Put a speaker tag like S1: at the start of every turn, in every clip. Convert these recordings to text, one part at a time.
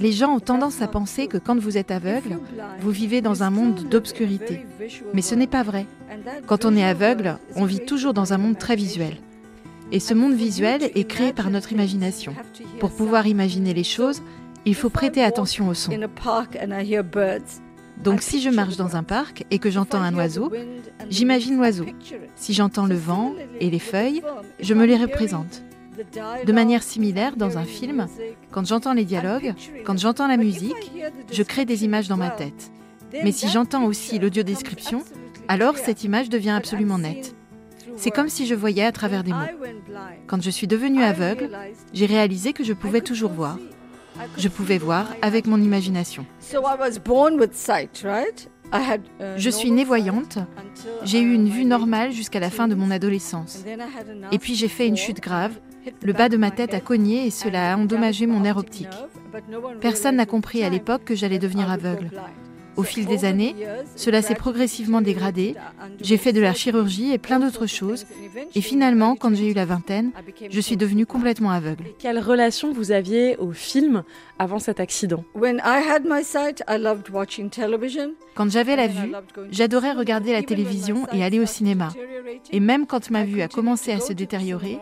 S1: Les gens ont tendance à penser que quand vous êtes aveugle, vous vivez dans un monde d'obscurité. Mais ce n'est pas vrai. Quand on est aveugle, on vit toujours dans un monde très visuel. Et ce monde visuel est créé par notre imagination. Pour pouvoir imaginer les choses, il faut prêter attention au son. Donc si je marche dans un parc et que j'entends un oiseau, j'imagine l'oiseau. Si j'entends le vent et les feuilles, je me les représente. De manière similaire, dans un film, quand j'entends les dialogues, quand j'entends la musique, je crée des images dans ma tête. Mais si j'entends aussi l'audio-description, alors cette image devient absolument nette. C'est comme si je voyais à travers des mots. Quand je suis devenue aveugle, j'ai réalisé que je pouvais toujours voir. Je pouvais voir avec mon imagination. Je suis née voyante. J'ai eu une vue normale jusqu'à la fin de mon adolescence. Et puis j'ai fait une chute grave. Le bas de ma tête a cogné et cela a endommagé mon nerf optique. Personne n'a compris à l'époque que j'allais devenir aveugle. Au fil des années, cela s'est progressivement dégradé. J'ai fait de la chirurgie et plein d'autres choses. Et finalement, quand j'ai eu la vingtaine, je suis devenue complètement aveugle.
S2: Quelle relation vous aviez au film avant cet accident?
S1: Quand j'avais la vue, j'adorais regarder la télévision et aller au cinéma. Et même quand ma vue a commencé à se détériorer,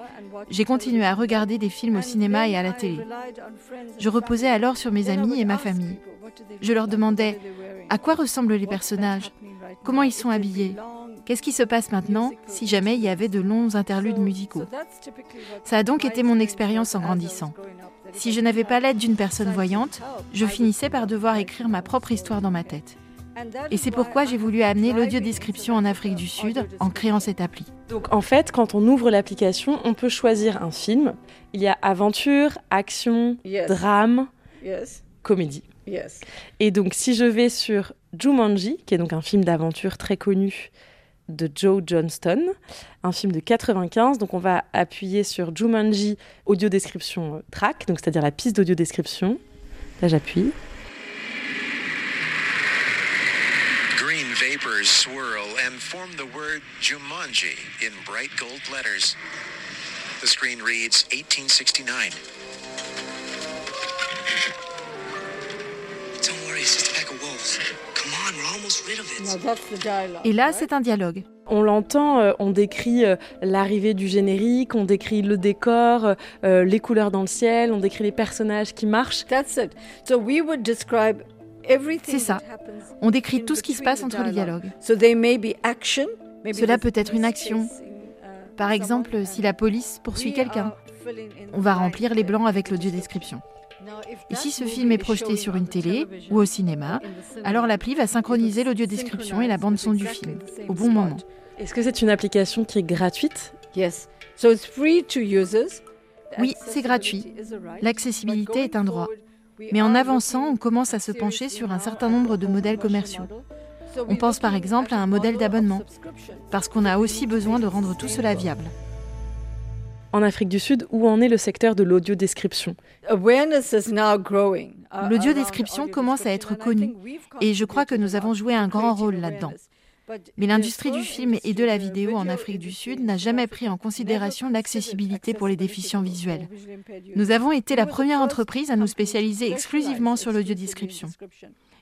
S1: j'ai continué à regarder des films au cinéma et à la télé. Je reposais alors sur mes amis et ma famille. Je leur demandais à quoi ressemblent les personnages? Comment ils sont habillés? Qu'est-ce qui se passe maintenant si jamais il y avait de longs interludes musicaux? Ça a donc été mon expérience en grandissant. Si je n'avais pas l'aide d'une personne voyante, je finissais par devoir écrire ma propre histoire dans ma tête. Et c'est pourquoi j'ai voulu amener l'audio-description en Afrique du Sud en créant cette appli.
S2: Donc en fait, quand on ouvre l'application, on peut choisir un film. Il y a aventure, action, drame, comédie. Et donc, si je vais sur Jumanji, qui est donc un film d'aventure très connu de Joe Johnston, un film de 95. Donc, on va appuyer sur Jumanji audio description euh, track, donc c'est-à-dire la piste d'audio description. Là, j'appuie. Green vapors swirl and form the word Jumanji in bright gold letters. The screen reads 1869.
S1: Et là, c'est un dialogue.
S2: On l'entend, euh, on décrit euh, l'arrivée du générique, on décrit le décor, euh, les couleurs dans le ciel, on décrit les personnages qui marchent.
S1: C'est ça. On décrit tout ce qui se passe entre les dialogues. Cela peut être une action. Uh, Par exemple, si la police poursuit quelqu'un, on va remplir les blancs avec l'audio description. Et si ce film est projeté sur une télé ou au cinéma, alors l'appli va synchroniser l'audio description et la bande son du film au bon moment.
S2: Est-ce que c'est une application qui est gratuite?
S1: Oui, c'est gratuit. L'accessibilité est un droit. Mais en avançant, on commence à se pencher sur un certain nombre de modèles commerciaux. On pense par exemple à un modèle d'abonnement, parce qu'on a aussi besoin de rendre tout cela viable
S2: en Afrique du Sud, où en est le secteur de l'audio-description?
S1: L'audio-description commence à être connue et je crois que nous avons joué un grand rôle là-dedans. Mais l'industrie du film et de la vidéo en Afrique du Sud n'a jamais pris en considération l'accessibilité pour les déficients visuels. Nous avons été la première entreprise à nous spécialiser exclusivement sur l'audio-description.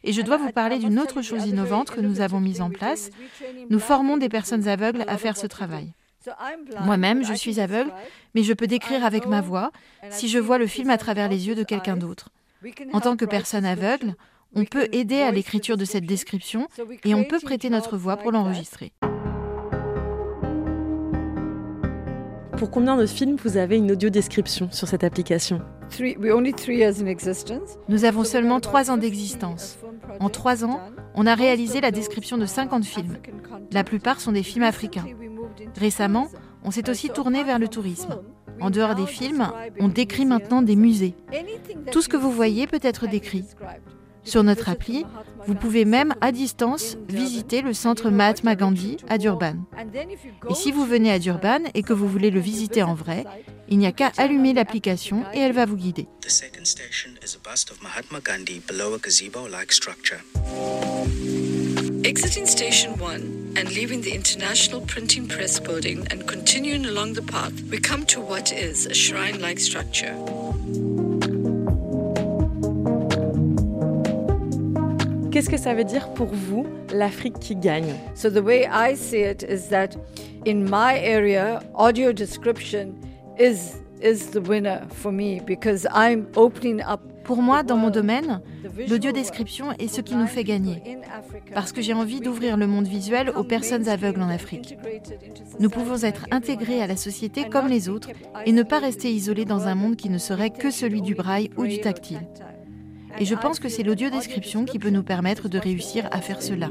S1: Et je dois vous parler d'une autre chose innovante que nous avons mise en place. Nous formons des personnes aveugles à faire ce travail. Moi-même, je suis aveugle, mais je peux décrire avec ma voix si je vois le film à travers les yeux de quelqu'un d'autre. En tant que personne aveugle, on peut aider à l'écriture de cette description et on peut prêter notre voix pour l'enregistrer.
S2: Pour combien de films vous avez une audio description sur cette application?
S1: Nous avons seulement trois ans d'existence. En trois ans, on a réalisé la description de 50 films. La plupart sont des films africains. Récemment, on s'est aussi tourné vers le tourisme. En dehors des films, on décrit maintenant des musées. Tout ce que vous voyez peut être décrit. Sur notre appli, vous pouvez même à distance visiter le centre Mahatma Gandhi à Durban. Et si vous venez à Durban et que vous voulez le visiter en vrai, il n'y a qu'à allumer l'application et elle va vous guider. Exiting station 1. And leaving the international printing press building and continuing along the path, we come to what is a shrine-like structure.
S2: Qu'est-ce que ça veut dire pour vous l'Afrique qui gagne
S3: So the way I see it is that in my area audio description is is the winner for me because I'm opening up
S1: pour moi, dans mon domaine, l'audiodescription est ce qui nous fait gagner, parce que j'ai envie d'ouvrir le monde visuel aux personnes aveugles en Afrique. Nous pouvons être intégrés à la société comme les autres et ne pas rester isolés dans un monde qui ne serait que celui du braille ou du tactile. Et je pense que c'est l'audiodescription qui peut nous permettre de réussir à faire cela.